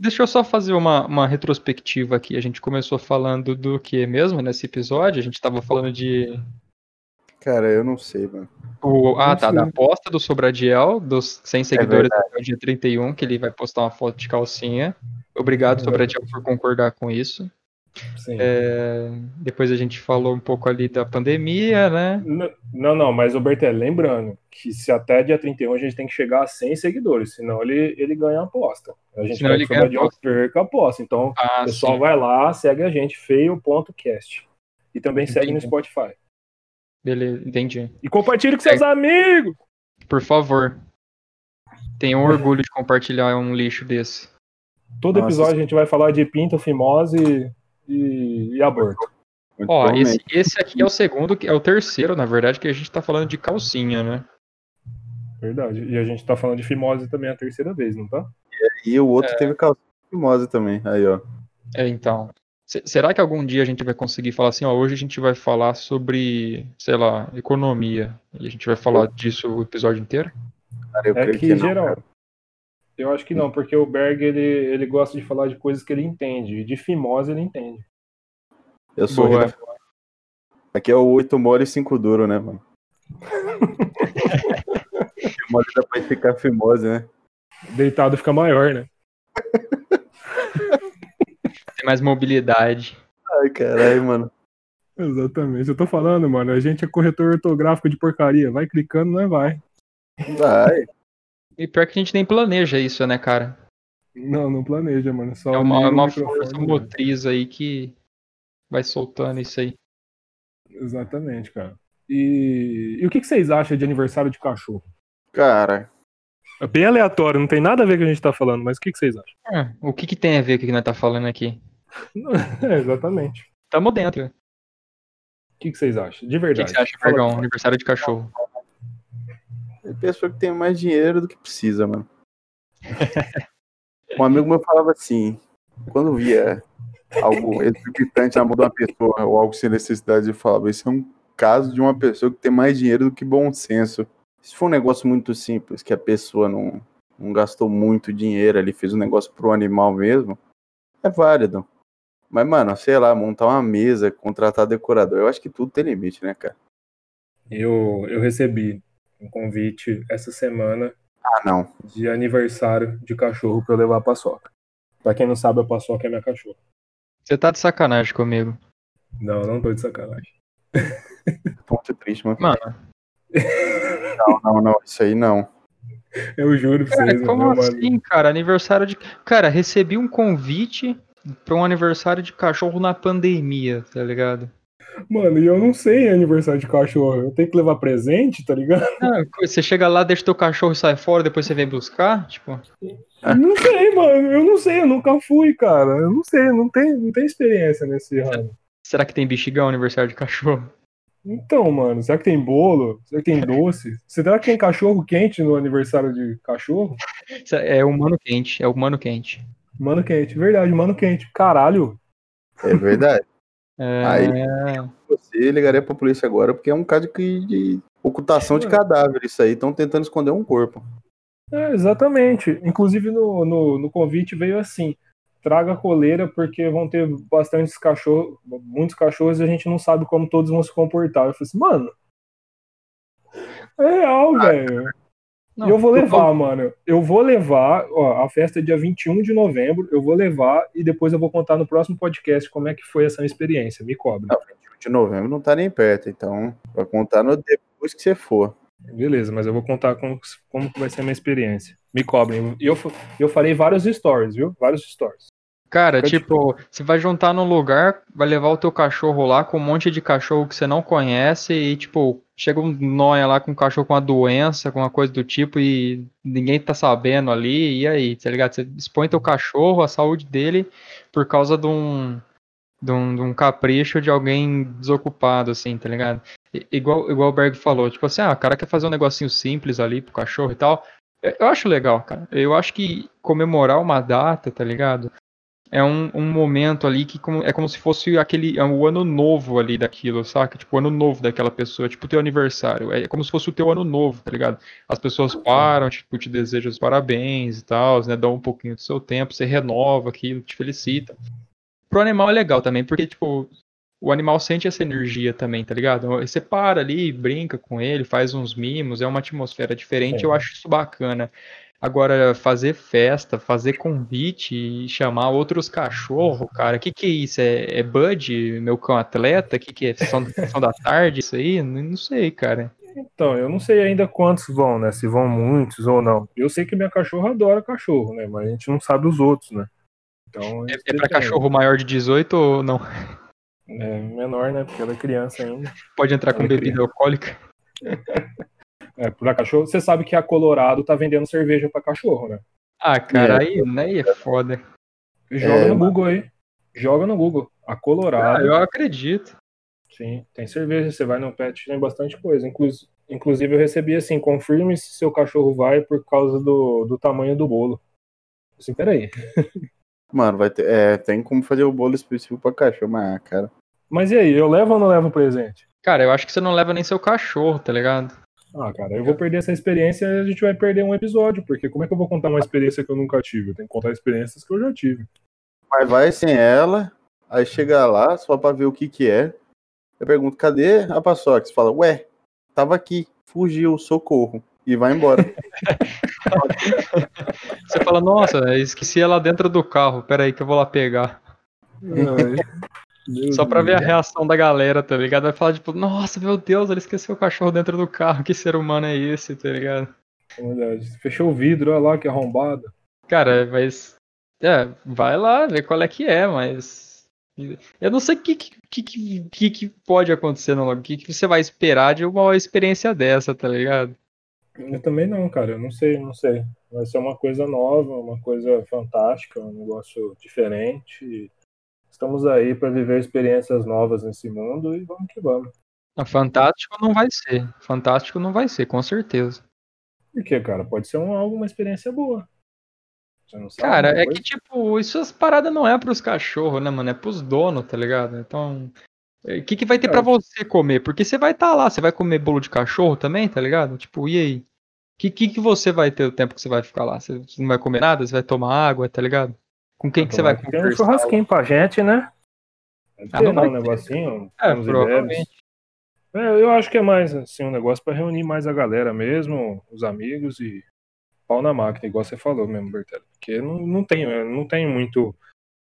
deixa eu só fazer uma, uma retrospectiva aqui. A gente começou falando do que mesmo nesse episódio? A gente tava falando de. Cara, eu não sei, mano. O, ah, Não tá. sei. Da aposta do Sobradiel, dos 100 seguidores até o dia 31, que ele vai postar uma foto de calcinha. Obrigado, Sobradiel, por concordar com isso. Sim. É, depois a gente falou um pouco ali da pandemia, né? Não, não, mas o Bertelli, lembrando que se até dia 31 a gente tem que chegar a 100 seguidores, senão ele, ele ganha a aposta. A gente Senão vai o ganha a aposta. perca a aposta. Então, Ah, o pessoal sim. vai lá, segue a gente, feio.cast. E também segue no Entendi. Spotify. Beleza, entendi. E compartilhe com seus amigos! Por favor. Tenho orgulho de compartilhar um lixo desse. Todo Nossa. episódio a gente vai falar de pinto, fimose e, e aborto. Muito Ó, esse, esse aqui é o segundo, que é o terceiro, na verdade, que a gente tá falando de calcinha, né? Verdade. E a gente tá falando de fimose também a terceira vez, não tá? E o outro teve calcinha fimosa também. Aí, ó. É, então. Se- será que algum dia a gente vai conseguir falar assim, ó, hoje a gente vai falar sobre, sei lá, economia. E a gente vai falar disso o episódio inteiro? Cara, eu É creio que, que, não. geral. Eu acho que não, porque o Berg ele, ele gosta de falar de coisas que ele entende. E de fimose ele entende. Eu sou Boa. rei da- Aqui é o 8 mole e 5 duro, né, mano? fimose dá pra ficar fimose, né? Deitado fica maior, né? Tem mais mobilidade. Ai, caralho, mano. Exatamente. Eu tô falando, mano. A gente é corretor ortográfico de porcaria. Vai clicando, não é vai. Vai. E pior que a gente nem planeja isso, né, cara? Não, não planeja, mano. Só É uma, uma força motriz aí que vai soltando isso aí. Exatamente, cara. E, e o que, que vocês acham de aniversário de cachorro? Cara, É bem aleatório, não tem nada a ver com o que a gente tá falando, mas o que, que vocês acham? É, o que, que tem a ver com o que nós tá falando aqui? É, exatamente. Tamo dentro. O que, que vocês acham? De O que, verdade. que você acha, Bergão? Aniversário de cachorro. Pessoa que tem mais dinheiro do que precisa, mano. Um amigo meu falava assim, quando via algo exorbitante na mão de uma pessoa ou algo sem necessidade, ele falava, isso é um caso de uma pessoa que tem mais dinheiro do que bom senso. Se for um negócio muito simples, que a pessoa não, não gastou muito dinheiro ali, fez um negócio pro animal mesmo, é válido. Mas, mano, sei lá, montar uma mesa, contratar decorador, eu acho que tudo tem limite, né, cara? Eu, eu recebi um convite essa semana Ah, não. de aniversário de cachorro pra eu levar a paçoca. Pra quem não sabe, a paçoca é minha cachorra. Você tá de sacanagem comigo. Não, não tô de sacanagem. Muito triste, mano. Mano, Não, não, não, isso aí não. Eu juro pra cara, vocês, como mano. assim, cara? Aniversário de. Cara, recebi um convite pra um aniversário de cachorro na pandemia, tá ligado? Mano, e eu não sei aniversário de cachorro. Eu tenho que levar presente, tá ligado? Ah, você chega lá, deixa teu cachorro e sai fora, depois você vem buscar? Tipo, Não sei, mano. Eu não sei, eu nunca fui, cara. Eu não sei, não tem, não tem experiência nesse ramo. será que tem bexigão aniversário de cachorro? Então, mano, será que tem bolo? Será que tem doce? Será que tem cachorro quente no aniversário de cachorro? É humano quente, é humano quente. Mano quente, verdade, mano quente. Caralho. É verdade. É, Aí- Você ligaria pra polícia agora porque é um caso de, de ocultação de cadáver. Isso aí, estão tentando esconder um corpo. É, exatamente. Inclusive no, no, no convite veio assim: traga coleira porque vão ter bastantes cachorros, muitos cachorros e a gente não sabe como todos vão se comportar. Eu falei assim, mano. É real, velho. Não, E eu vou levar, mano. Eu vou levar, ó, a festa é dia 21 de novembro, eu vou levar e depois eu vou contar no próximo podcast como é que foi essa experiência. Me cobre. Não, 21 de novembro não tá nem perto, então vai contar no depois que você for. Beleza, mas eu vou contar como, como vai ser a minha experiência. Me cobrem. E eu, eu farei vários stories, viu? Vários stories. Cara, tipo, você vai juntar num lugar, vai levar o teu cachorro lá com um monte de cachorro que você não conhece e, tipo, chega um nóia lá com um cachorro com uma doença, com uma coisa do tipo e ninguém tá sabendo ali, e aí, tá ligado? Você expõe teu cachorro, a saúde dele, por causa de um, de um, de um capricho de alguém desocupado, assim, tá ligado? I- Igual, igual o Berg falou, tipo assim, ah, o cara quer fazer um negocinho simples ali pro cachorro e tal. Eu acho legal, cara. Eu acho que comemorar uma data, tá ligado? É um, um momento ali que como- é como se fosse aquele é o ano novo ali daquilo, saca? Tipo, o ano novo daquela pessoa, tipo o teu aniversário. É como se fosse o teu ano novo, tá ligado? As pessoas param, tipo, te desejam os parabéns e tal, né? Dão um pouquinho do seu tempo, você renova aquilo, te felicita. Pro animal é legal também, porque, tipo, o animal sente essa energia também, tá ligado? Você para ali, brinca com ele, faz uns mimos, é uma atmosfera diferente, Sim. eu acho isso bacana. Agora, fazer festa, fazer convite e chamar outros cachorros, cara, que que é isso? É, é Bud, meu cão atleta? Que que é? Sessão, sessão da tarde, isso aí? Não, não sei, cara. Então, eu não sei ainda quantos vão, né? Se vão muitos ou não. Eu sei que minha cachorra adora cachorro, né? Mas a gente não sabe os outros, né? Então, É, é pra cachorro maior de 18 ou não? É menor, né? Porque ela é criança ainda. Pode entrar com Ela é bebida alcoólica? É, pra cachorro. Você sabe que a Colorado tá vendendo cerveja pra cachorro, né? Ah, cara, aí, aí é foda. Joga É, no Google aí. Joga no Google. A Ah, Colorado. eu acredito. Sim, tem cerveja. Você vai no pet, tem bastante coisa. Inclus- Inclusive, eu recebi assim: confirme se seu cachorro vai por causa do, do tamanho do bolo. Assim, peraí. Mano, vai ter. É, tem como fazer o bolo específico pra cachorro, mas, ah, cara. Mas e aí, eu levo ou não levo presente? Cara, eu acho que você não leva nem seu cachorro, tá ligado? Ah, cara, eu vou perder essa experiência e a gente vai perder um episódio, porque como é que eu vou contar uma experiência que eu nunca tive? Eu tenho que contar experiências que eu já tive. Mas vai sem ela, aí chega lá, só pra ver o que que é. Eu pergunto, cadê a paçoca? Você fala, ué, tava aqui, fugiu, socorro. E vai embora. Você fala, nossa, esqueci ela dentro do carro, pera aí que eu vou lá pegar. Só pra ver a reação da galera, tá ligado? Vai falar, tipo, nossa, meu Deus, ele esqueceu o cachorro dentro do carro, que ser humano é esse, tá ligado? Verdade. Fechou o vidro, olha lá que arrombado. Cara, mas. É, vai lá, ver qual é que é, mas. Eu não sei o que, que, que, que, que pode acontecer no O que, que você vai esperar de uma experiência dessa, tá ligado? Eu também não, cara, eu não sei, não sei. Vai ser uma coisa nova, uma coisa fantástica, um negócio diferente. Estamos aí para viver experiências novas nesse mundo e vamos que vamos. Ah, Fantástico não vai ser. Fantástico não vai ser, com certeza. Por quê, cara? Pode ser um, alguma experiência boa. Você não sabe? Cara, é que, tipo, isso as paradas não é pros cachorros, né, mano? É pros donos, tá ligado? Então. O que, que vai ter pra Cara. você comer? Porque você vai estar lá, você vai comer bolo de cachorro também, tá ligado? Tipo, e aí? O que, que, que você vai ter o tempo que você vai ficar lá? Você não vai comer nada? Você vai tomar água, tá ligado? Com quem que você vai que tenha um conversar? churrasquinho pra gente, né? Deve Ah, não vai um ter. negocinho. É, provavelmente. É, eu acho que é mais assim, um negócio pra reunir mais a galera mesmo, os amigos e pau na máquina, igual você falou mesmo, Bertelli. Porque não, não tem, não tem muito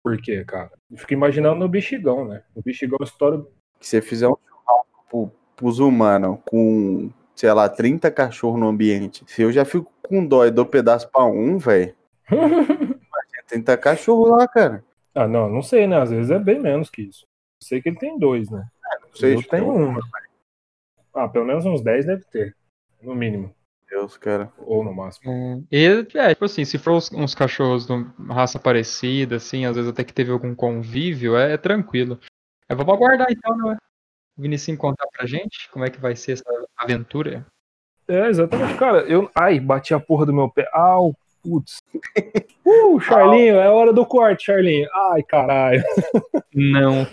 porquê, cara. Eu fico imaginando no bexigão, né? O bexigão estoura. Que você fizer um churrasco pro, pros humanos com, sei lá, 30 cachorros no ambiente. Se eu já fico com dó e dou pedaço pra um, velho. Imagina 30 cachorros lá, cara. ah, não, não sei, né? Às vezes é bem menos que isso. Eu sei que ele tem dois, né? Não sei, eu tenho um. Ah, pelo menos uns 10 deve ter. No mínimo. Deus, cara. Ou no máximo. É, e, é, tipo assim, se for uns, uns cachorros de uma raça parecida, assim, às vezes até que teve algum convívio, é, é tranquilo. É, vamos aguardar então, né? O Vinicius contar pra gente como é que vai ser essa aventura. É, exatamente. Cara, eu. Ai, bati a porra do meu pé. Au, putz. Uh, Charlinho, é hora do corte, Charlinho. Ai, caralho. Não.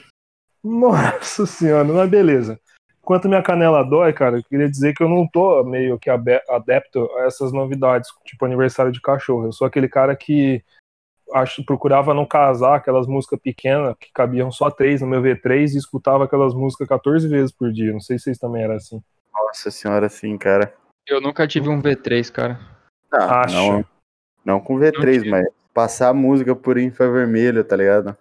Nossa senhora, mas beleza. Enquanto minha canela dói, cara, eu queria dizer que eu não tô meio que adepto a essas novidades, tipo aniversário de cachorro. Eu sou aquele cara que acho, procurava não casar aquelas músicas pequenas que cabiam só três no meu V3 e escutava aquelas músicas 14 vezes por dia. Não sei se vocês também eram assim. Nossa senhora, sim, cara. Eu nunca tive um V3, cara. Ah, Acho. não, não com V3, Não mas passar a música por infravermelho, tá ligado?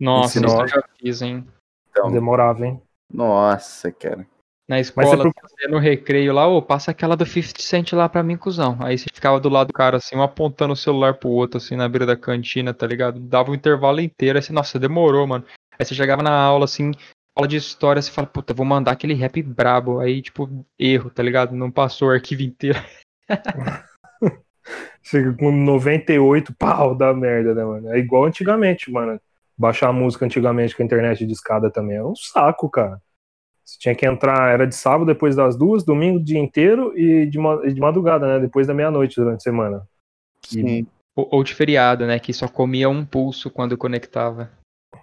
Nossa, Ensinou. isso eu já fiz, hein? Então, Demorava, hein? nossa, cara. Na escola, você no recreio lá, ô, passa aquela do 50 Cent lá pra mim, cuzão. Aí você ficava do lado do cara, assim, um apontando o celular pro outro, assim, na beira da cantina, tá ligado? Dava o intervalo inteiro, aí você, nossa, demorou, mano. Aí você chegava na aula, assim, aula de história, você fala, puta, vou mandar aquele rap brabo. Aí, tipo, erro, tá ligado? Não passou o arquivo inteiro. Chega com 98 pau da merda, né, mano? É igual antigamente, mano. Baixar a música antigamente com a internet de escada também era um saco, cara. Você tinha que entrar, era de sábado depois das duas, domingo o dia inteiro e de, ma- e de madrugada, né? Depois da meia-noite durante a semana. Sim. Ou, ou de feriado, né? Que só comia um pulso quando conectava.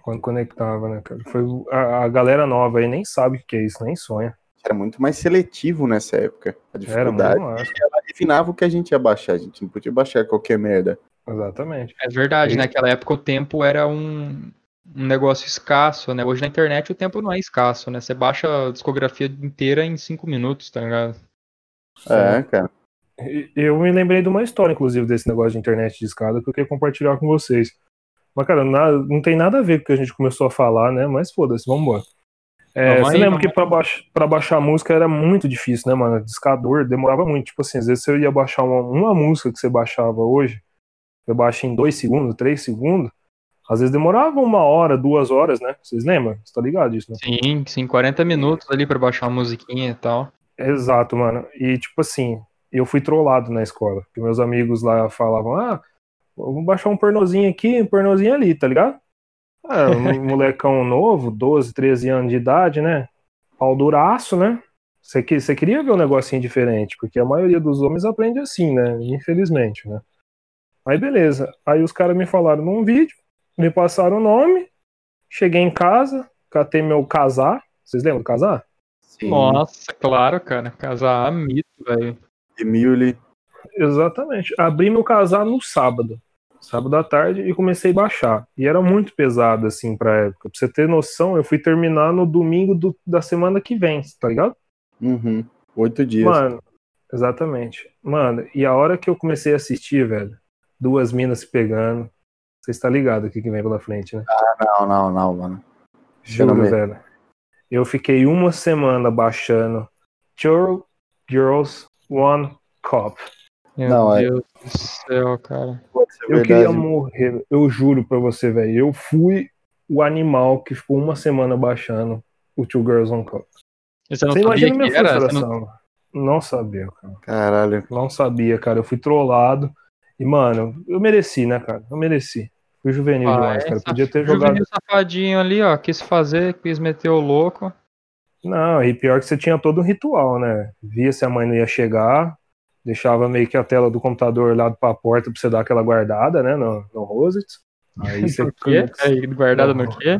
Quando conectava, né, cara? Foi a, a galera nova aí nem sabe o que é isso, nem sonha. Era muito mais seletivo nessa época. A Era dificuldade ela refinava o que a gente ia baixar. A gente não podia baixar qualquer merda. Exatamente. É verdade, Aí- naquela época o tempo era um, um negócio escasso, né? Hoje na internet o tempo não é escasso, né? Você baixa a discografia inteira em cinco minutos, tá ligado? É, cara. E- Eu me lembrei de uma história, inclusive, desse negócio de internet de escada que eu queria compartilhar com vocês. Mas, cara, nada- não tem nada a ver com o que a gente começou a falar, né? Mas foda-se, vamos embora. É, você lembra que pra, baix- pra baixar música era muito difícil, né, mano? Discador demorava muito. Tipo assim, às vezes você ia baixar uma, uma música que você baixava hoje, você baixa em dois segundos, três segundos, às vezes demorava uma hora, duas horas, né? Vocês lembram? Você tá ligado disso, né? Sim, sim, 40 minutos ali pra baixar uma musiquinha e tal. Exato, mano. E tipo assim, eu fui trollado na escola. Porque meus amigos lá falavam, ah, vamos baixar um pornozinho aqui, um pornozinho ali, tá ligado? Ah, um molecão novo, 12, 13 anos de idade, né? Pau duraço, né? Você que- você queria ver um negocinho diferente, porque a maioria dos homens aprende assim, né? Infelizmente, né? Aí beleza. Aí os caras me falaram num vídeo, me passaram o nome, cheguei em casa, catei meu casar. Vocês lembram do casar? Sim. Nossa, claro, cara. Casar mito, velho. Emily. Exatamente. Abri meu casar no sábado, sábado à tarde, e comecei a baixar. E era muito pesado, assim, pra época. Pra você ter noção, eu fui terminar no domingo do- da semana que vem, tá ligado? Uhum. Oito dias. Mano, exatamente. Mano, e a hora que eu comecei a assistir, velho, duas minas se pegando. Você está ligado o que vem pela frente, né? Não, não, não, mano. Juro, velho. Eu fiquei uma semana baixando Two Girls, One Cop. Meu Não, é- Deus do céu, cara. Ser Eu verdade. queria morrer, eu juro pra você, velho. Eu fui o animal que ficou uma semana baixando o Two Girls Cup. E Você não Você sabia imagina minha era? Você não- frustração. Não... sabia, cara. Caralho. Não sabia, cara. Eu fui trollado. E, mano, eu mereci, né, cara? Eu mereci. Fui juvenil Ah, demais, é, cara. saf- Podia ter juvenil jogado. safadinho ali, ó. Quis fazer, quis meter o louco. Não, e pior que você tinha todo um ritual, né? Via se a mãe não ia chegar, deixava meio que a tela do computador lá pra porta pra você dar aquela guardada, né? No, no Rosets. Aí você quê? Aí, guardado no quê?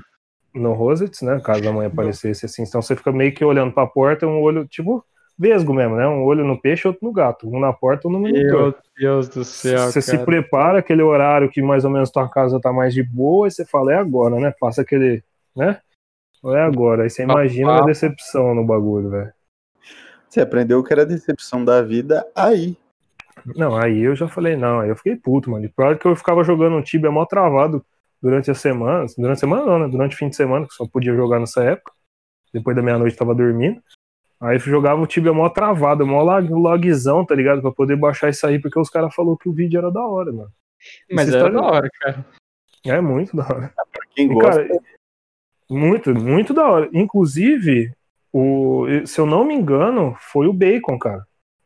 no Rosets, né? Caso a mãe aparecesse assim. Então você fica meio que olhando pra porta, um olho, tipo, vesgo mesmo, né? Um olho no peixe, outro no gato. Um na porta, um no monitor. Meu Deus do céu, Você se prepara aquele horário que mais ou menos tua casa tá mais de boa, e você fala, é agora, né? Passa aquele, né? É agora. Aí você imagina a decepção no bagulho, velho. Você aprendeu que era a decepção da vida aí. Não, aí eu já falei, não, aí eu fiquei puto, mano. E pior que eu ficava jogando um Tibia mó travado durante a semana. Durante a semana não, né? Durante o fim de semana, que só podia jogar nessa época. Depois da meia-noite tava dormindo. Aí eu jogava o Tibia mó travado, mó lag- logzão, tá ligado? Pra poder baixar isso aí, porque os caras falaram que o vídeo era da hora, mano. Mas Essa era história- da hora, cara. É muito da hora. Pra quem E, gosta, cara, muito, muito da hora. Inclusive, o, se eu não me engano, foi o Bacon, cara.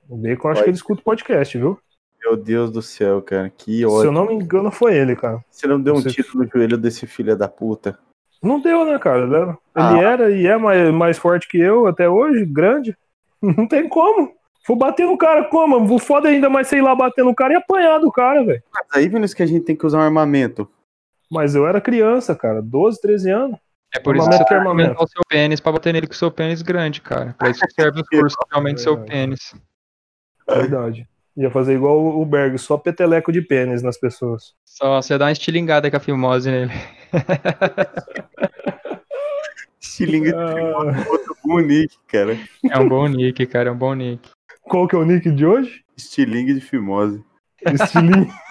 O Bacon, acho que ele escuta o podcast, viu? meu Deus do céu, cara. Que Se eu ódio. não me engano, foi ele, cara. Você não deu um Você- tiro no joelho desse filho da puta. Não deu, né, cara? Ele Ah. era e é mais, mais forte que eu até hoje, grande. Não tem como. Vou bater no cara como? O foda é ainda mais sei lá bater no cara e apanhar do cara, velho. Mas aí, Vinícius, que a gente tem que usar um armamento. Mas eu era criança, cara, 12, 13 anos. É por isso que você tem é que aumentar o seu pênis pra bater nele com o seu pênis grande, cara. Pra isso que serve o curso que aumenta o seu pênis. Verdade. Ia fazer igual o Berg, só peteleco de pênis nas pessoas. Só você dá uma estilingada com a fimose nele. Estilingue de Ah, outro bonique, cara. É um bom nick, cara, é um bom nick. qual que é o nick de hoje? Estilingue de fimose. Estilingue.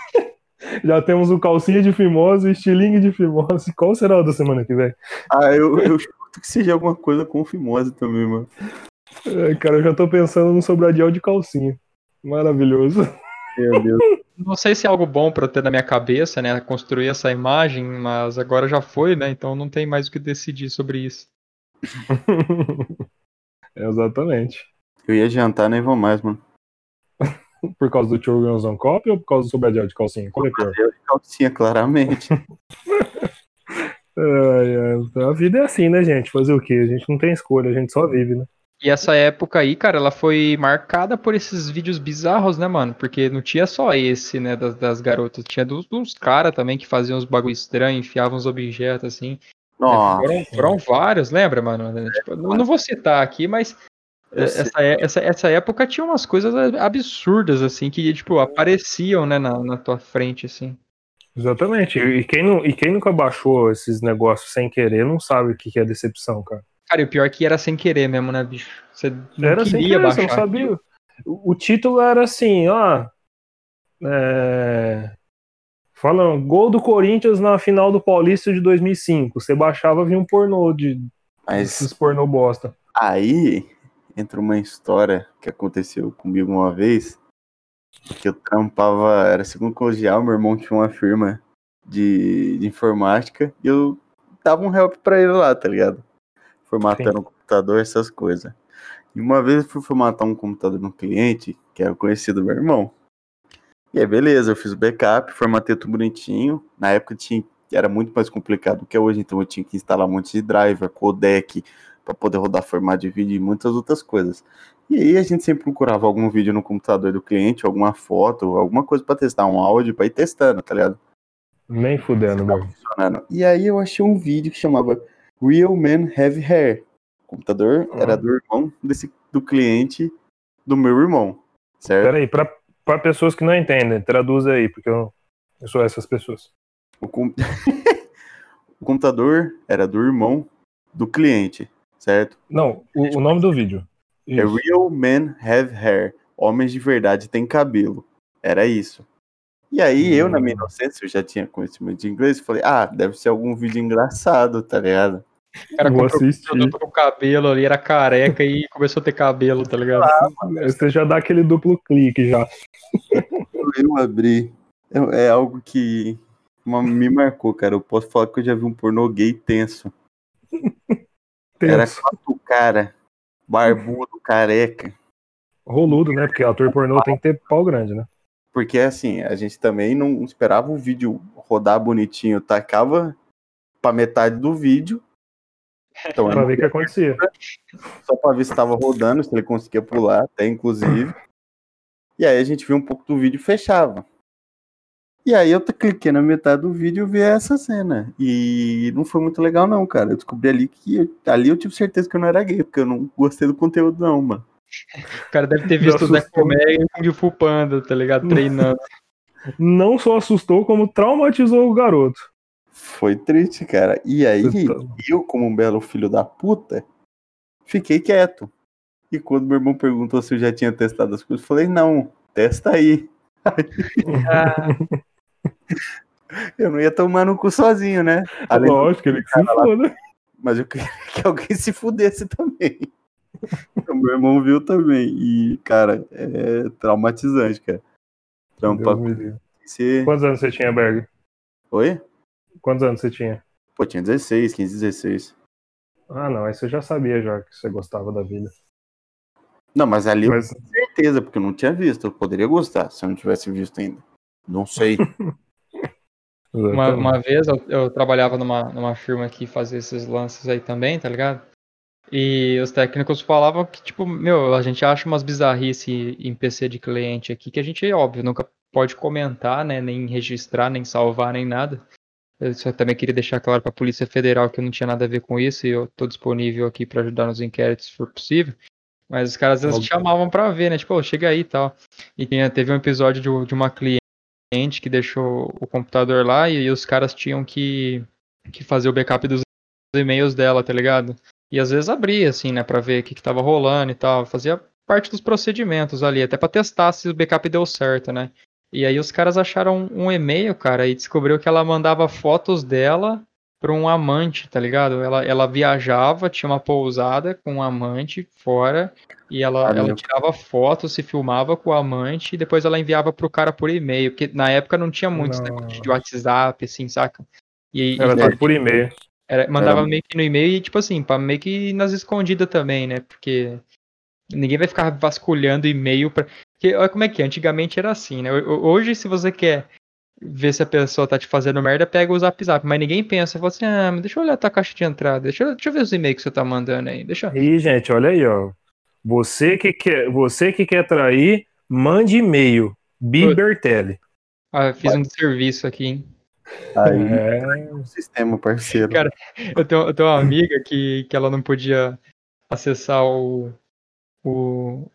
Já temos o calcinha de fimose e estilingue de fimose. Qual será o da semana que vem? Ah, eu, eu chuto que seja alguma coisa com fimose também, mano. Ai, cara, eu já tô pensando no sobradiel de calcinha. Maravilhoso. Meu Deus. Não sei se é algo bom pra eu ter na minha cabeça, né? Construir essa imagem, mas agora já foi, né? Então não tem mais o que decidir sobre isso. Exatamente. Eu ia jantar, nem vou mais, mano. Por causa do Children's on Cop ou por causa do sobradiel de calcinha? Qual é pior? De calcinha, claramente. Ai, ai, a vida é assim, né, gente? Fazer o quê? A gente não tem escolha, a gente só vive, né? E essa época aí, cara, ela foi marcada por esses vídeos bizarros, né, mano? Porque não tinha só esse, né, das, das garotas. Tinha dos, dos caras também que faziam uns bagulho estranho, enfiavam uns objetos assim. Nossa. Foram, foram vários, lembra, mano? Tipo, não, não vou citar aqui, mas essa, essa, essa época tinha umas coisas absurdas, assim, que, tipo, apareciam, né, na, na tua frente, assim. Exatamente. E quem, não, e quem nunca baixou esses negócios sem querer não sabe o que que é decepção, cara. Cara, e o pior é que era sem querer mesmo, né, bicho? Você não Era sem queria querer, você baixar. não sabia. O, o título era assim, ó. É... Falando, gol do Corinthians na final do Paulista de 2005. Você baixava, vinha um pornô de Mas esses pornô bosta. aí entra uma história que aconteceu comigo uma vez. Que eu trampava, era segundo colegial, meu irmão tinha uma firma de, de informática e eu dava um help pra ele lá, tá ligado? Formatando o computador, essas coisas. E uma vez eu fui formatar um computador no cliente, que era conhecido do meu irmão. E aí, beleza, eu fiz o backup, formatei tudo bonitinho. Na época tinha, era muito mais complicado do que é hoje, então eu tinha que instalar um monte de driver, codec, para poder rodar formato de vídeo e muitas outras coisas. E aí a gente sempre procurava algum vídeo no computador do cliente, alguma foto, alguma coisa para testar, um áudio para ir testando, tá ligado? Nem fudendo. Funcionando. E aí eu achei um vídeo que chamava Real Men Have Hair. O computador Uhum. era do irmão desse, do cliente do meu irmão, certo? Peraí, pra, pra pessoas que não entendem, traduz aí, porque eu, eu sou essas pessoas. O, com- o computador era do irmão do cliente, certo? Não, o, o nome do vídeo. É Isso. Real Men Have Hair. Homens de verdade têm cabelo. Era isso. E aí, eu, na minha Hum. inocência, eu já tinha conhecimento de inglês, falei, ah, deve ser algum vídeo engraçado, tá ligado? O cara Vou comprou o produto cabelo ali, era careca e começou a ter cabelo, tá ligado? Você já dá aquele duplo clique já. Eu abri. É, é algo que me marcou, cara. Eu posso falar que eu já vi um pornô gay tenso. Era Tenso. quatro cara, barbudo, careca. Roludo, né? Porque ator pornô tem que ter pau grande, né? Porque assim, a gente também não esperava o vídeo rodar bonitinho, tacava pra metade do vídeo. Então, Pra ver o que acontecia. só pra ver se tava rodando, se ele conseguia pular, até inclusive. E aí a gente viu um pouco do vídeo e fechava. E aí eu cliquei na metade do vídeo e vi essa cena. E não foi muito legal não, cara. Eu descobri ali que eu- ali eu tive certeza que eu não era gay, porque eu não gostei do conteúdo não, mano. O cara deve ter visto o Zé assustou. Comé e o Fu Panda, tá ligado? Treinando. Não só assustou, como traumatizou o garoto. Foi triste, cara. E aí, tá- eu, como um belo filho da puta, fiquei quieto. E quando meu irmão perguntou se eu já tinha testado as coisas, eu falei, não, testa aí. Eu não ia tomar no cu sozinho, né? Além Lógico, ele que se foda. Mas eu queria que alguém se fudesse também. o meu irmão viu também. E, cara, é traumatizante, cara. Livre. você. Quantos anos você tinha, Berg? Oi? Quantos anos você tinha? Pô, tinha 16, 15, 16. Ah, não, aí você já sabia já que você gostava da vida. Não, mas ali eu Mas tenho certeza, porque eu não tinha visto. Eu poderia gostar se eu não tivesse visto ainda. Não sei. Uma, uma vez eu, eu trabalhava numa, numa firma que fazia esses lances aí também, tá ligado? E os técnicos falavam que, tipo, meu, a gente acha umas bizarrices em PC de cliente aqui que a gente, óbvio, nunca pode comentar, né? Nem registrar, nem salvar, nem nada. Eu só também queria deixar claro pra Polícia Federal que eu não tinha nada a ver com isso e eu tô disponível aqui pra ajudar nos inquéritos se for possível. Mas os caras às vezes Óbvio. chamavam pra ver, né? Tipo, "Ô, chega aí e tal. E tinha- teve um episódio de, de uma cliente que deixou o computador lá e, os caras tinham que, que fazer o backup dos e-mails dela, tá ligado? E às vezes abria, assim, né, pra ver o que, que tava rolando e tal. Fazia parte dos procedimentos ali, até pra testar se o backup deu certo, né? E aí os caras acharam um e-mail, cara, e descobriu que ela mandava fotos dela pra um amante, tá ligado? Ela, ela viajava, tinha uma pousada com um amante fora, e ela, ela tirava fotos, se filmava com o amante, e depois ela enviava pro cara por e-mail, porque na época não tinha muito de- WhatsApp, assim, saca? E, Era E- tudo por e-mail. era- mandava Era- meio que no e-mail e, tipo assim, pra meio que nas escondidas também, né? Porque ninguém vai ficar vasculhando e-mail pra. Porque olha como é que é, antigamente era assim, né? Ho- Hoje, se você quer ver se a pessoa tá te fazendo merda, pega o zap zap. Mas ninguém pensa, fala assim, ah, mas deixa eu olhar a tua caixa de entrada, deixa eu, deixa eu ver os e-mails que você tá mandando aí. Deixa. Ih, gente, olha aí, ó. Você que quer, você que quer trair, mande e-mail. Bibertelli. Ah, fiz um serviço aqui, hein? Aí É, o sistema, parceiro. Cara, Eu tenho, eu tenho uma amiga que, que ela não podia acessar o, o.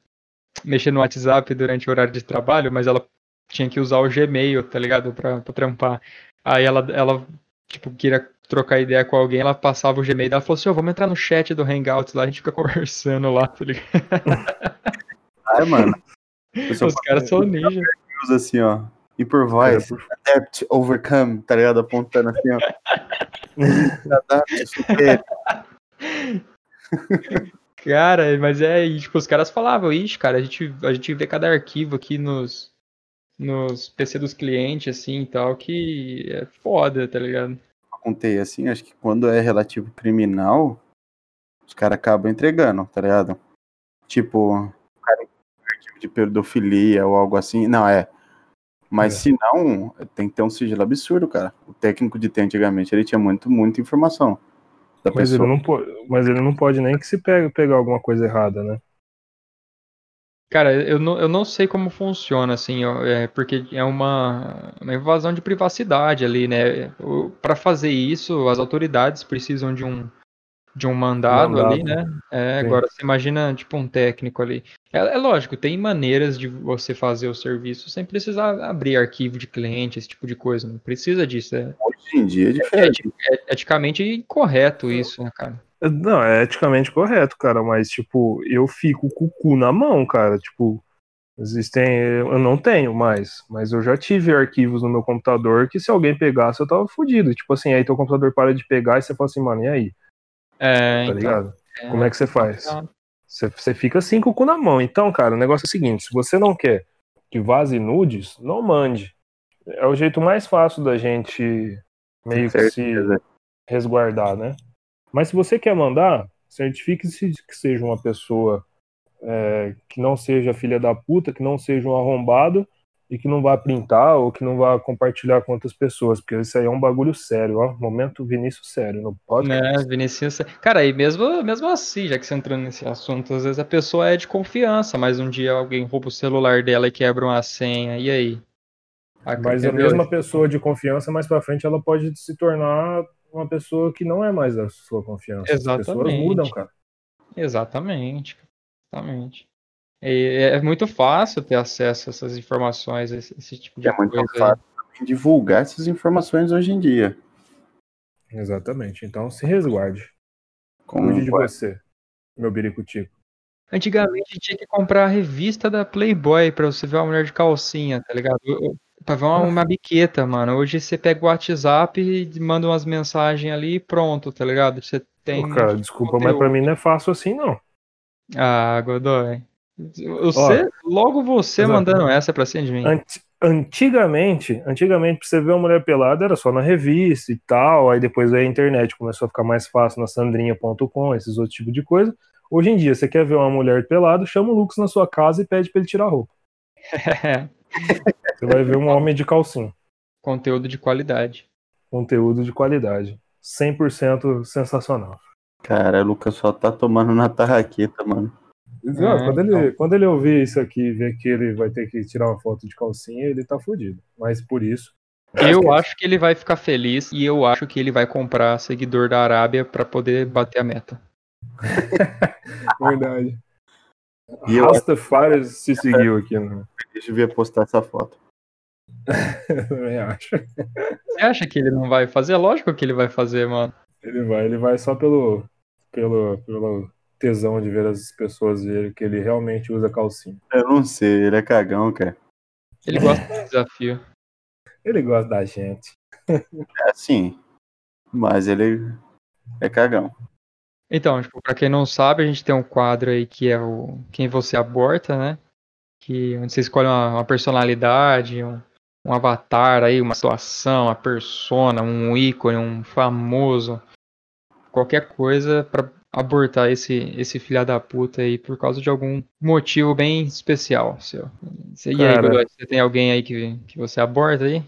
mexer no WhatsApp durante o horário de trabalho, mas ela tinha que usar o Gmail, tá ligado? Pra, pra trampar. Aí ela, ela, tipo, queria trocar ideia com alguém, ela passava o Gmail dela e falou assim: Ô, vamos entrar no chat do Hangouts lá, a gente fica conversando lá, tá ligado? Ai, mano. Os caras são ninja. assim, ó. Improvise, adapt, overcome, tá ligado? Apontando assim, ó. Adapt, supere. Cara, mas é, tipo, os caras falavam, ixi, cara, a gente, a gente vê cada arquivo aqui nos, nos PC dos clientes, assim, e tal, que é foda, tá ligado? Contei assim, acho que quando é relativo criminal, os caras acabam entregando, tá ligado? Tipo, o cara de pedofilia ou algo assim. Não, é. Mas É. se não, tem que ter um sigilo absurdo, cara. O técnico de TI antigamente, ele tinha muito, muita informação da mas, ele pessoa. não pode, mas ele não pode nem que se pegue, pegar alguma coisa errada, né? Cara, eu não, eu não sei como funciona, assim, ó, é, porque é uma, uma invasão de privacidade ali, né? Pra fazer isso, as autoridades precisam de um, de um mandado, Mandado. ali, né? É, agora, você imagina, tipo, um técnico ali. É, é lógico, tem maneiras de você fazer o serviço sem precisar abrir arquivo de cliente, esse tipo de coisa. Não precisa disso. É, Hoje em dia é é, diferente. eti- é eticamente incorreto isso, né, cara? Não, é eticamente correto, cara, mas, tipo, eu fico com o cu na mão, cara. Tipo, existem. Eu não tenho mais, mas eu já tive arquivos no meu computador que se alguém pegasse eu tava fudido. Tipo assim, aí teu computador para de pegar e você fala assim, mano, e aí? É, Tá então, ligado? é, Como é que você faz? Ah. Você, você fica assim com o cu na mão. Então, cara, o negócio é o seguinte: se você não quer que vaze nudes, não mande. É o jeito mais fácil da gente meio que se resguardar, né? Mas se você quer mandar, certifique-se de que seja uma pessoa é, que não seja filha da puta, que não seja um arrombado e que não vá printar ou que não vá compartilhar com outras pessoas, porque isso aí é um bagulho sério, ó. Momento Vinícius sério, não pode. Né, Vinicius. Cara, e mesmo, mesmo assim, já que você entrou nesse assunto, às vezes a pessoa é de confiança, mas um dia alguém rouba o celular dela e quebra uma senha, e aí? Mas a mesma pessoa de confiança, mais pra frente, ela pode se tornar uma pessoa que não é mais da sua confiança. As pessoas Exatamente. mudam, cara. Exatamente. Exatamente. E é muito fácil ter acesso a essas informações, esse, esse tipo de É muito coisa. aí. fácil também divulgar essas informações hoje em dia. Exatamente. Então se resguarde. Como Cuide de vai- você, meu biricutico. Antigamente tinha que comprar a revista da Playboy pra você ver uma mulher de calcinha, tá ligado? Eu- Pra ver uma, uma biqueta, mano. Hoje você pega o WhatsApp e manda umas mensagens ali e pronto, tá ligado? Você tem. Cara, desculpa, mas pra mim não é fácil assim, não. Ah, Godoy. Você, logo você exato. mandando essa pra cima de mim. Ant- Antigamente, antigamente, pra você ver uma mulher pelada era só na revista e tal, aí depois a internet, começou a ficar mais fácil na sandrinha.com, esses outros tipos de coisa. Hoje em dia, você quer ver uma mulher pelada, chama o Lucas na sua casa e pede pra ele tirar a roupa. Você vai ver um homem de calcinha. Conteúdo de qualidade. Conteúdo de qualidade. 100% sensacional. Cara, o Lucas só tá tomando na tarraqueta, mano. Exato, É, quando, então. ele, quando ele ouvir isso aqui e ver que ele vai ter que tirar uma foto de calcinha, ele tá fudido. Mas por isso. Eu acho que ele vai ficar feliz e eu acho que ele vai comprar seguidor da Arábia pra poder bater a meta. Verdade. E eu Rastafari se seguiu aqui, né? Deixa eu ver postar essa foto. Eu também acho. Você acha que ele não vai fazer? Lógico que ele vai fazer, mano. Ele vai, ele vai só pelo, pelo, pelo tesão de ver as pessoas verem que ele realmente usa calcinha. Eu não sei, ele é cagão, cara. Ele gosta desse desafio. Ele gosta da gente. É assim. Mas ele é cagão. Então, tipo, pra quem não sabe, a gente tem um quadro aí que é o Quem Você Aborta, né? Que onde você escolhe uma, uma personalidade, um, um avatar aí, uma situação, uma persona, um ícone, um famoso, qualquer coisa pra abortar esse esse filha da puta aí por causa de algum motivo bem especial seu. E aí, Cara. Godoy, você tem alguém aí que, que você aborta aí?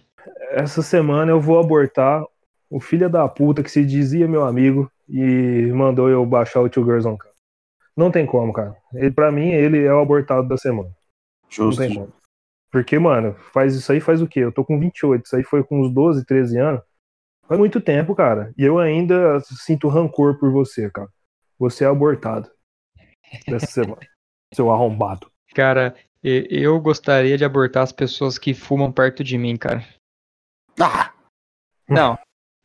Essa semana eu vou abortar o filho da puta que se dizia meu amigo e mandou eu baixar o Two Girls on Cup. Não tem como, cara. Ele, pra mim, ele é o abortado da semana. Justo. Não tem como. Porque, mano, faz isso aí faz o quê? Eu tô com 28, isso aí foi com uns 12, 13 anos. Faz muito tempo, cara. E eu ainda sinto rancor por você, cara. Você é abortado. Dessa semana. Seu arrombado. Cara, eu gostaria de abortar as pessoas que fumam perto de mim, cara. Ah, Não,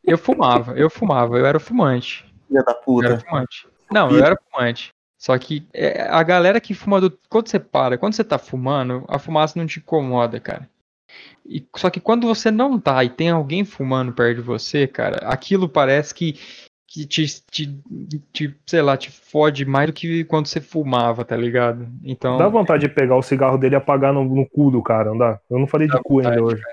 eu fumava, eu fumava, eu era fumante. filha da Eu era puta. fumante. Não, eu era fumante. Só que é, a galera que fuma do. Quando você para, quando você tá fumando, a fumaça não te incomoda, cara. E, só que quando você não tá e tem alguém fumando perto de você, cara, aquilo parece que, que te, te, te, sei lá, te fode mais do que quando você fumava, tá ligado? Então. Dá vontade de pegar o cigarro dele e apagar no, no cu do cara, não dá? Eu não falei de Dá cu ainda vontade, hoje.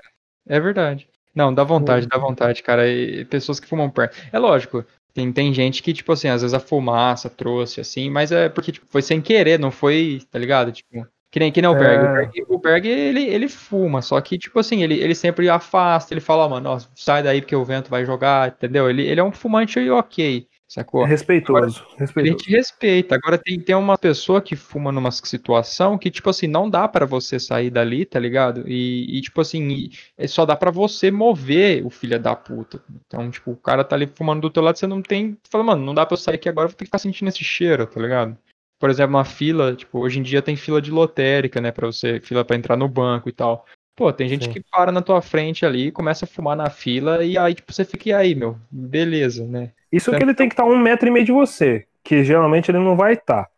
É verdade. Não, dá vontade, dá vontade, cara. E pessoas que fumam perto. É lógico, tem, tem gente que, tipo assim, às vezes a fumaça trouxe, assim, mas é porque tipo, foi sem querer, não foi, tá ligado? Tipo, que nem, que nem o É. Berg. O Berg, o Berg, ele, ele fuma, só que, tipo assim, ele, ele sempre afasta, ele fala, ó, mano, ó, sai daí porque o vento vai jogar, entendeu? Ele, ele é um fumante ok, sacou? É respeitoso. A respeitoso. gente respeita. Agora tem, tem uma pessoa que fuma numa situação que, tipo assim, não dá pra você sair dali, tá ligado? E, e, tipo assim, e- é só dá pra você mover o filho da puta. Então, tipo, o cara tá ali fumando do teu lado, você não tem. Você fala, mano, não dá pra eu sair aqui agora, vou ter que estar sentindo esse cheiro, tá ligado? Por exemplo, uma fila, tipo, hoje em dia tem fila de lotérica, né? Pra você, fila pra entrar no banco e tal. Pô, tem gente Sim. que para na tua frente ali, começa a fumar na fila, e aí, tipo, você fica, e aí, meu? Beleza, né? Isso que ele tem que estar um metro e meio de você, que geralmente ele não vai estar.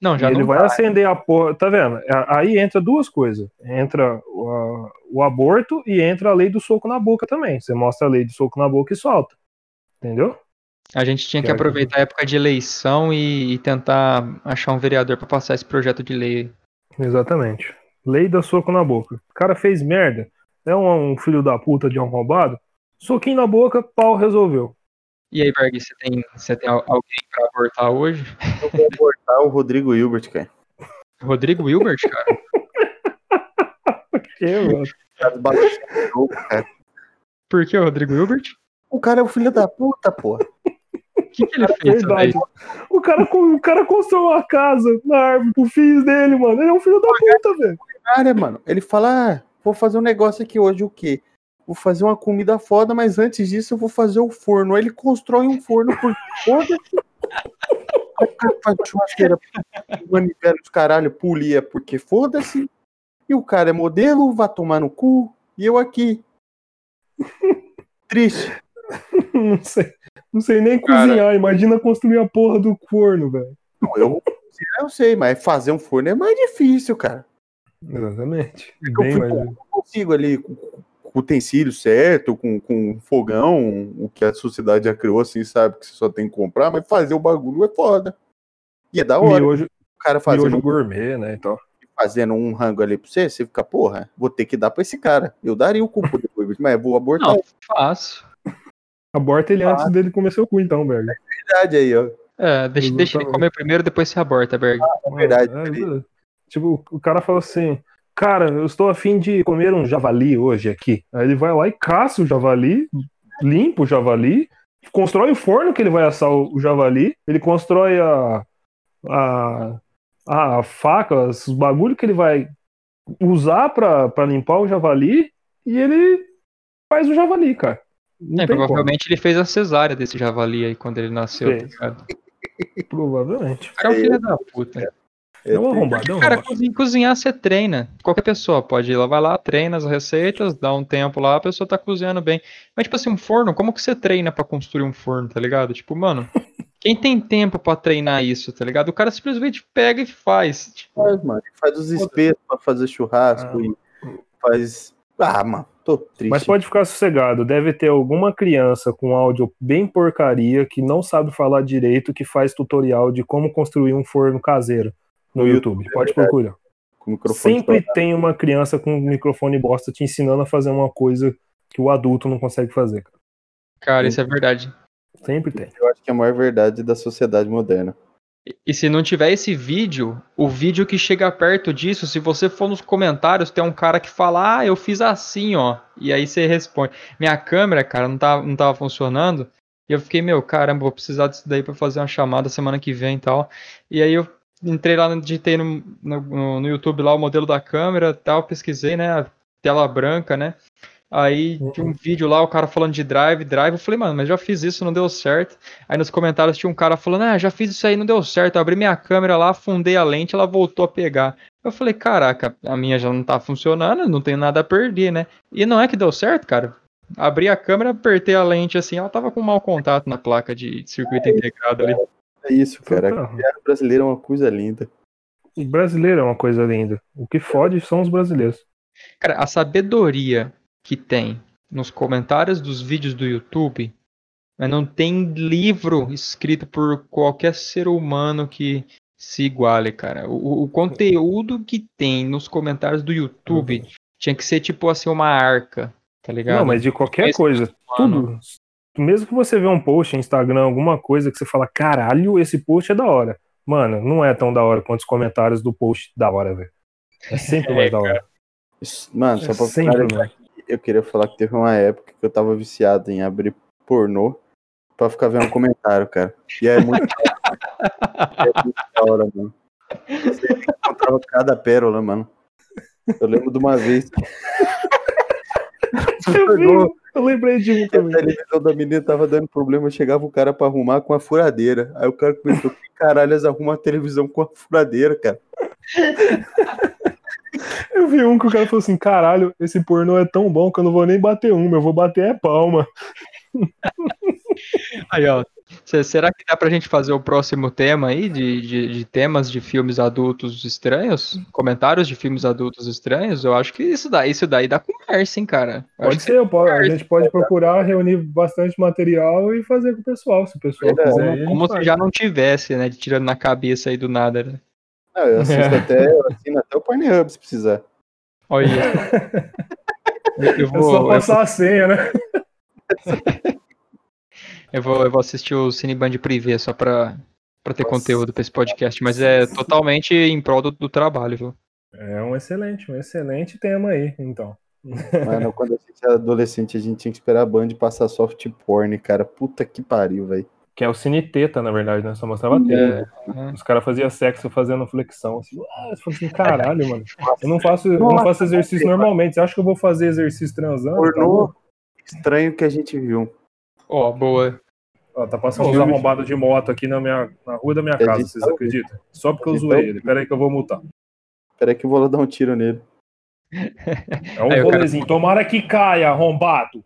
Não, já ele não vai dá. acender a porra. Tá vendo? A- Aí entra duas coisas. Entra o, o aborto e entra a lei do soco na boca também. Você mostra a lei do soco na boca e solta. Entendeu? A gente tinha que é- aproveitar a época de eleição e, e tentar achar um vereador pra passar esse projeto de lei. Exatamente. Lei da soco na boca. O cara fez merda. É um, um filho da puta de um roubado. Soquinho na boca, pau, resolveu. E aí, Berg, você tem, você tem al- alguém pra abortar hoje? Eu vou abortar o Rodrigo Hilbert, cara. Rodrigo Wilbert, cara? Que, mano? Cara. Por que o Rodrigo Wilbert? O cara é o filho da puta, porra. O que, que ele fez? Verdade. velho? O cara, o cara construiu uma casa na árvore pro filho dele, mano. Ele é um filho da puta, velho. Cara, mano, ele fala: ah, vou fazer um negócio aqui hoje, o quê? Vou fazer uma comida foda, mas antes disso eu vou fazer o forno. Aí ele constrói um forno por foda-se. Aí o cara faz churrasqueira, manivela os caralho, polia, porque foda-se. E o cara é modelo, vai tomar no cu. E eu aqui. Triste. Não sei, não sei nem Cara. cozinhar. Imagina construir a porra do forno, velho. Não, eu, eu sei, mas fazer um forno é mais difícil, cara. Exatamente. eu Bem fui mais. Eu consigo ali com, com o utensílio certo, com, com fogão, o que a sociedade já criou, assim, sabe? Que você só tem que comprar, mas fazer o bagulho é foda. E é da hora. Miojo, o cara miojo fazendo, gourmet, né? Então. fazendo um rango ali pra você, você fica, porra, vou ter que dar pra esse cara. Eu daria o cu depois, mas eu vou abortar Não, fácil. Aborta ele antes dele comer seu cu, então, Berg. a verdade aí, ó. É, deixa, deixa ele comer primeiro, depois você aborta, Berg. É verdade. É, é, tipo, o cara fala assim: Cara, eu estou afim de comer um javali hoje aqui. Aí ele vai lá e caça o javali, limpa o javali, constrói o forno que ele vai assar o o javali, ele constrói a, a, a faca, os bagulho que ele vai usar pra, pra limpar o javali e ele faz o javali, cara. É, tem como. provavelmente ele fez a cesárea desse javali aí quando ele nasceu, tá? Provavelmente. O cara é um filho da puta. É um arrombado, é Cara, arrombado. cozinhar, cozinhar você treina. Qualquer pessoa pode ir lá, vai lá, treina as receitas, dá um tempo lá, a pessoa tá cozinhando bem. Mas, tipo assim, um forno, como que você treina pra construir um forno, tá ligado? Tipo, mano, quem tem tempo pra treinar isso, tá ligado? O cara simplesmente pega e faz. Tipo, Faz, mano. Faz os espetos pra fazer churrasco Ah. e faz. Ah, mano, tô triste. Mas pode ficar sossegado, deve ter alguma criança com áudio bem porcaria que não sabe falar direito que faz tutorial de como construir um forno caseiro no, No YouTube. YouTube, é Pode procurar. Com o microfone Sempre tem uma criança com um microfone bosta te ensinando a fazer uma coisa que o adulto não consegue fazer. cara. cara, isso é verdade. Sempre tem. Eu acho que é a maior verdade da sociedade moderna. E se não tiver esse vídeo, o vídeo que chega perto disso, se você for nos comentários, tem um cara que fala, ah, eu fiz assim, ó. E aí você responde. Minha câmera, cara, não tava, não tava funcionando. E eu fiquei, meu, caramba, vou precisar disso daí pra fazer uma chamada semana que vem e tal. E aí eu entrei lá, digitei no, no, no YouTube lá o modelo da câmera tal, pesquisei, né? Tela branca, né? Aí tinha um vídeo lá, o cara falando de drive, drive. Eu falei, mano, mas já fiz isso, não deu certo. Aí nos comentários tinha um cara falando, ah, já fiz isso aí, não deu certo. Eu abri minha câmera lá, afundei a lente, ela voltou a pegar. Eu falei, caraca, a minha já não tá funcionando, não tenho nada a perder, né? E não é que deu certo, cara. Abri a câmera, apertei a lente assim, ela tava com mau contato na placa de circuito é integrado ali. É isso, cara. O brasileiro é uma coisa linda. O brasileiro é uma coisa linda. O que fode são os brasileiros. Cara, a sabedoria que tem nos comentários dos vídeos do YouTube, mas não tem livro escrito por qualquer ser humano que se iguale, cara. O, o conteúdo que tem nos comentários do YouTube uhum. tinha que ser tipo assim uma arca, tá ligado? Não, mas de qualquer coisa, tudo. Mesmo que você vê um post no Instagram, alguma coisa que você fala, caralho, esse post é da hora. Mano, não é tão da hora quanto os comentários do post da hora, velho. É sempre mais é, da hora. Mano, só é pra sempre, eu queria falar que teve uma época que eu tava viciado em abrir pornô pra ficar vendo comentário, cara. E é muito, é muito da hora, mano. Você encontrava cada pérola, mano. Eu lembro de uma vez. eu, vi, eu lembrei de um também. A televisão da menina tava dando problema, chegava o cara pra arrumar com a furadeira. Aí o cara começou, que caralho, eles arrumam a televisão com a furadeira, cara. Eu vi um que o cara falou assim: caralho, esse pornô é tão bom que eu não vou nem bater uma, eu vou bater é palma. Aí, ó. Será que dá pra gente fazer o próximo tema aí de, de, de, temas de filmes adultos estranhos? Comentários de filmes adultos estranhos? Eu acho que isso daí, isso daí dá conversa, hein, cara. Eu pode ser, pode, a gente pode procurar reunir bastante material e fazer com o pessoal, se o pessoal é, quiser. Como se já não tivesse, né? De tirando na cabeça aí do nada, né? Não, eu assisto é. até, eu assino até o Pornhub se precisar. Olha. eu vou, é só passar eu... a senha, né? eu, vou, eu vou assistir o Cineband Privé só pra, pra ter Nossa. conteúdo pra esse podcast, mas é totalmente em prol do, do trabalho, viu? É um excelente, um excelente tema aí, então. Mano, quando a gente era adolescente, a gente tinha que esperar a Band passar soft porn, cara. Puta que pariu, velho. Que é o Cine Teta, na verdade, né? Só mostrava teta. Né? Os caras faziam sexo fazendo flexão. Assim, ah, assim, caralho, mano. Eu não faço, eu não faço exercício normalmente. Você acha que eu vou fazer exercício transando? Pornô estranho que a gente viu. Ó, oh, boa. Ó, tá passando uns arrombados de moto aqui na, minha, na rua da minha casa, vocês acreditam? Só porque eu zoei ele. Pera aí que eu vou multar. Pera aí que eu vou lá dar um tiro nele. É um rolezinho. Cara... Tomara que caia, arrombado.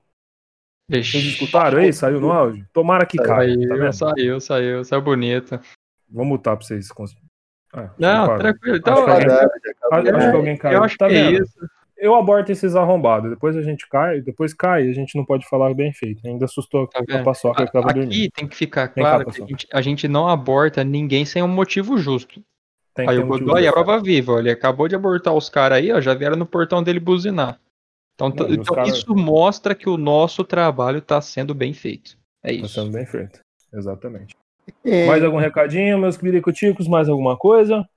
Vocês escutaram aí? Saiu no áudio? Tomara que caia. Tá saiu, saiu, saiu bonito. Vou mutar pra vocês. Ah, não, tranquilo. Então, acho, que alguém, acho que alguém caiu. Eu acho tá que é isso. Eu aborto esses arrombados, depois a gente cai, depois cai, a gente não pode falar bem feito. Ainda assustou tá a paçoca que tava Aqui dormindo. tem que ficar claro cá, que a gente, a gente, não aborta ninguém sem um motivo justo. Tem aí o Godoy é a prova viva, ele acabou de abortar os caras aí, ó, já vieram no portão dele buzinar. Então, não, então cara... isso mostra que o nosso trabalho está sendo bem feito. É isso. Está sendo bem feito. Exatamente. É... Mais algum recadinho, meus queridos Mais alguma coisa?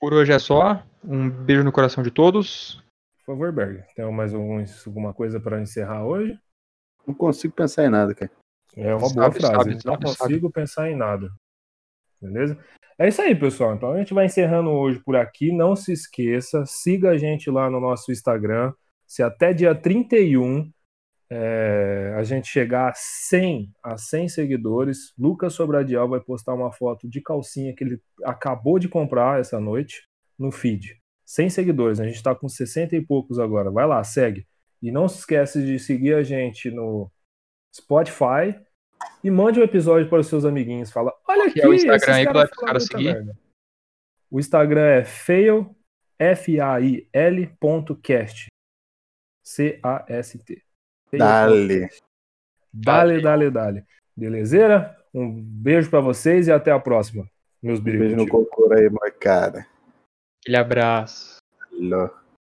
Por hoje é só. Um beijo no coração de todos. Por favor, Berg. Tem mais algum, alguma coisa para encerrar hoje? Não consigo pensar em nada, cara. É uma boa frase. Sabe, não consigo pensar em nada. Beleza? É isso aí, pessoal. Então a gente vai encerrando hoje por aqui. Não se esqueça, siga a gente lá no nosso Instagram se até dia 31 é, a gente chegar a 100, a 100 seguidores, Lucas Sobradial vai postar uma foto de calcinha que ele acabou de comprar essa noite no feed. 100 seguidores, a gente está com 60 e poucos agora. Vai lá, segue. E não se esquece de seguir a gente no Spotify e mande o um episódio para os seus amiguinhos. Fala, olha aqui, é o Instagram aí para o cara seguir. Merda. O Instagram é fail, F-A-I-L ponto cast. C-A-S-T. Dale. Dale, dale, dale. Belezeira? Um beijo para vocês e até a próxima, meus biricos. Um beijo no cocô aí, molecada. Aquele abraço. Alô.